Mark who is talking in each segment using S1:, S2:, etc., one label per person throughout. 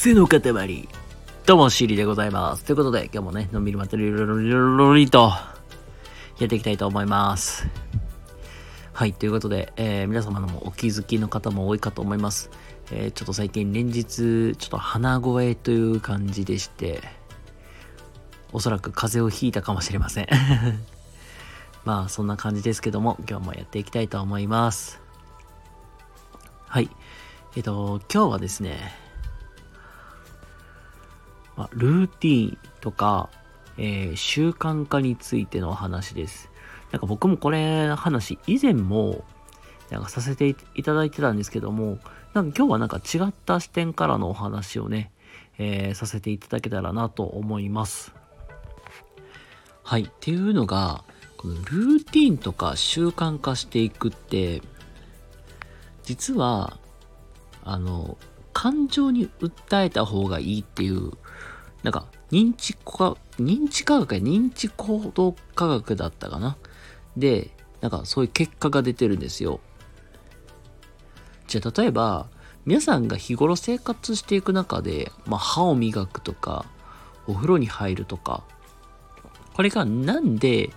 S1: 癖の塊。どうも、シーリでございます。ということで、今日もね、のんびりまたりろろろろりと、やっていきたいと思います。はい、ということで、えー皆様のもお気づきの方も多いかと思います。えーちょっと最近連日、ちょっと鼻声という感じでして、おそらく風邪をひいたかもしれません。まあ、そんな感じですけども、今日もやっていきたいと思います。はい。えっと、今日はですね、まあ、ルーティーンとか、えー習慣化についてのお話です。なんか僕もこれ話以前もなんかさせていただいてたんですけども、なんか今日はなんか違った視点からのお話をね、えーさせていただけたらなと思います。はい。っていうのが、このルーティンとか習慣化していくって、実は、あの、感情に訴えた方がいいっていう、なんか、認知科、認知科学や認知行動科学だったかな。で、なんかそういう結果が出てるんですよ。じゃあ、例えば、皆さんが日頃生活していく中で、まあ、歯を磨くとか、お風呂に入るとか、これがなんで、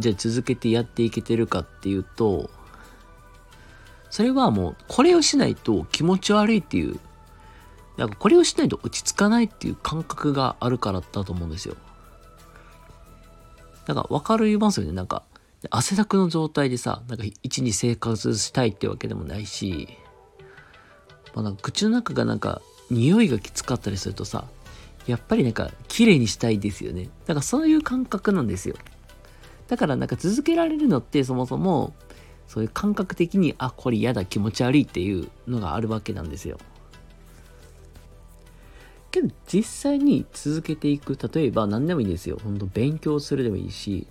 S1: じゃあ続けてやっていけてるかっていうと、それはもう、これをしないと気持ち悪いっていう、なんかこれをしないと落ち着かないっていう感覚があるからだと思うんですよ。なんかわかりますよね？なんか、汗だくの状態でさ、なんか一日生活したいってわけでもないし、まあ、なんか口の中がなんか匂いがきつかったりするとさ、やっぱりなんか綺麗にしたいですよね。だからそういう感覚なんですよ。だからなんか続けられるのってそもそもそういう感覚的にあこれ嫌だ気持ち悪いっていうのがあるわけなんですよ。けど実際に続けていく例えば何でもいいんですよ。本当勉強するでもいいし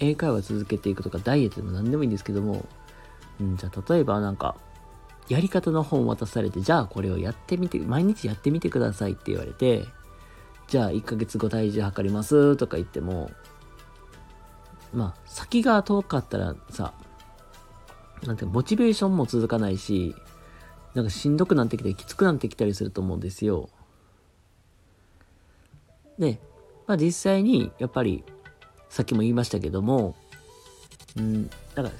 S1: 英会話続けていくとかダイエットでも何でもいいんですけども、うん、じゃあ例えばなんかやり方の本渡されてじゃあこれをやってみて毎日やってみてくださいって言われてじゃあ1ヶ月後体重測りますとか言ってもまあ先が遠かったらさなんてモチベーションも続かないしなんかしんどくなってきたりきつくなってきたりすると思うんですよで、まあ、実際にやっぱりさっきも言いましたけどもうんだから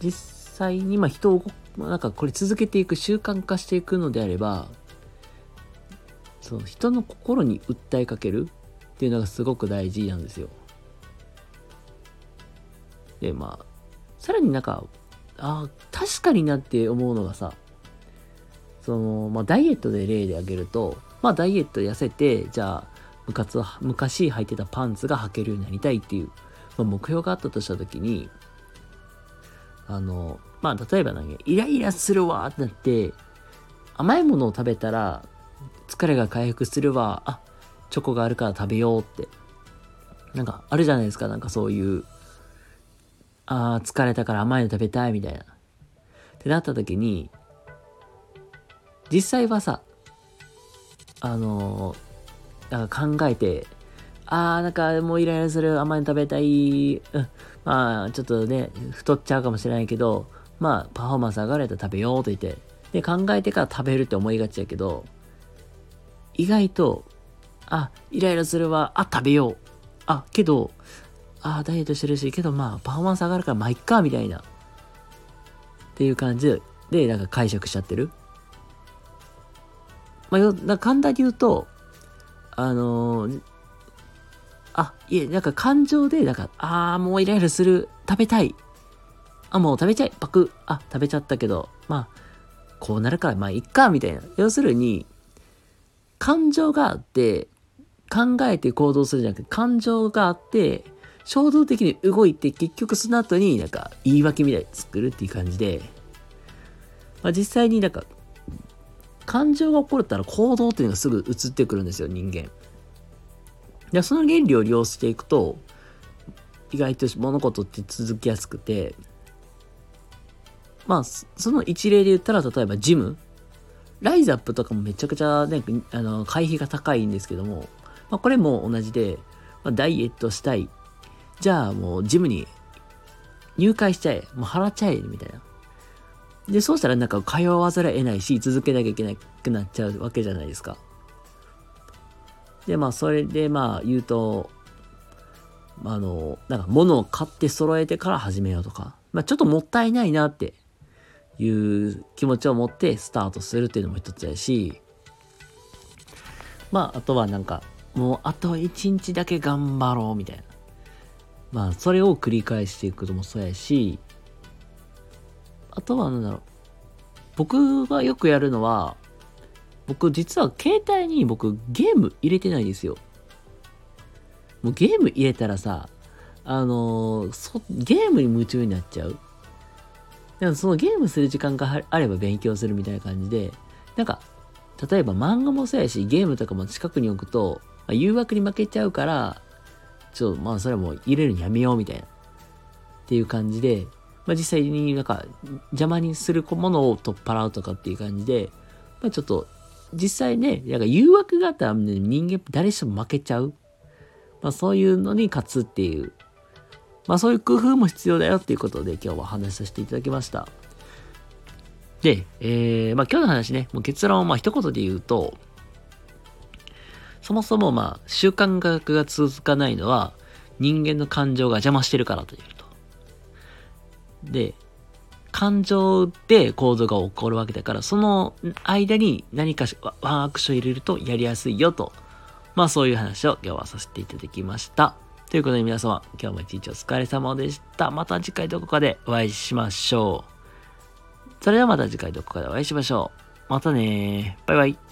S1: 実際にまあ人をなんかこれ続けていく習慣化していくのであればその人の心に訴えかけるっていうのがすごく大事なんですよ。でまあさらになんかああ確かになって思うのがさその、まあ、ダイエットで例で挙げるとまあダイエット痩せてじゃあ昔履いてたパンツが履けるようになりたいっていう、まあ、目標があったとした時にあのまあ例えばなんかイライラするわってなって甘いものを食べたら疲れが回復するわあチョコがあるから食べようってなんかあるじゃないですかなんかそういうあ疲れたから甘いの食べたいみたいな。ってなった時に実際はさあのーなんか考えてあーなんかもうイライラする甘いの食べたい、うん、まあちょっとね太っちゃうかもしれないけどまあパフォーマンス上がれたら食べようと言って。で考えてから食べるって思いがちやけど意外とあイライラするわあ食べよう。あけどあダイエットしてるしけどまあパフォーマンス上がるからまあいっかみたいな。っていう感じでなんか解釈しちゃってる。まあよな簡単に言うとあのーあ、いえ、なんか感情で、なんか、あー、もうイライラする、食べたい。あ、もう食べちゃい、パク、あ、食べちゃったけど、まあ、こうなるから、まあ、いっか、みたいな。要するに、感情があって、考えて行動するじゃなくて、感情があって、衝動的に動いて、結局その後になんか言い訳みたいに作るっていう感じで、まあ、実際になんか、感情が起こったら行動っていうのがすぐ移ってくるんですよ、人間。でその原理を利用していくと意外と物事って続きやすくてまあその一例で言ったら例えばジム。ライズアップとかもめちゃくちゃねあの会費が高いんですけども、まあ、これも同じで、まあ、ダイエットしたい。じゃあもうジムに入会しちゃえ。もう払っちゃえ。みたいな。でそうしたらなんか通わざるを得ないし続けなきゃいけなくなっちゃうわけじゃないですか。で、まあ、それで、まあ、言うと、あの、なんか、物を買って揃えてから始めようとか、まあ、ちょっともったいないなっていう気持ちを持ってスタートするっていうのも一つやし、まあ、あとはなんか、もうあと一日だけ頑張ろうみたいな。まあ、それを繰り返していくこともそうやし、あとはなんだろう。僕がよくやるのは、僕実は携帯に僕ゲーム入れてないんですよ。もうゲーム入れたらさ、あのー、ゲームに夢中になっちゃう。でもそのゲームする時間があれば勉強するみたいな感じで、なんか、例えば漫画もそうやし、ゲームとかも近くに置くと、まあ、誘惑に負けちゃうから、ちょっとまあそれはもう入れるのやめようみたいな。っていう感じで、まあ実際になんか邪魔にするものを取っ払うとかっていう感じで、まあちょっと実際ね、なんか誘惑があったら、ね、人間誰しも負けちゃう。まあそういうのに勝つっていう。まあそういう工夫も必要だよっていうことで今日は話させていただきました。で、えー、まあ今日の話ね、もう結論をまあ一言で言うと、そもそもまあ習慣学が続かないのは人間の感情が邪魔してるからという。で、感情で行動が起こるわけだから、その間に何かワンアクション入れるとやりやすいよと。まあそういう話を今日はさせていただきました。ということで皆様、今日も一日お疲れ様でした。また次回どこかでお会いしましょう。それではまた次回どこかでお会いしましょう。またねバイバイ。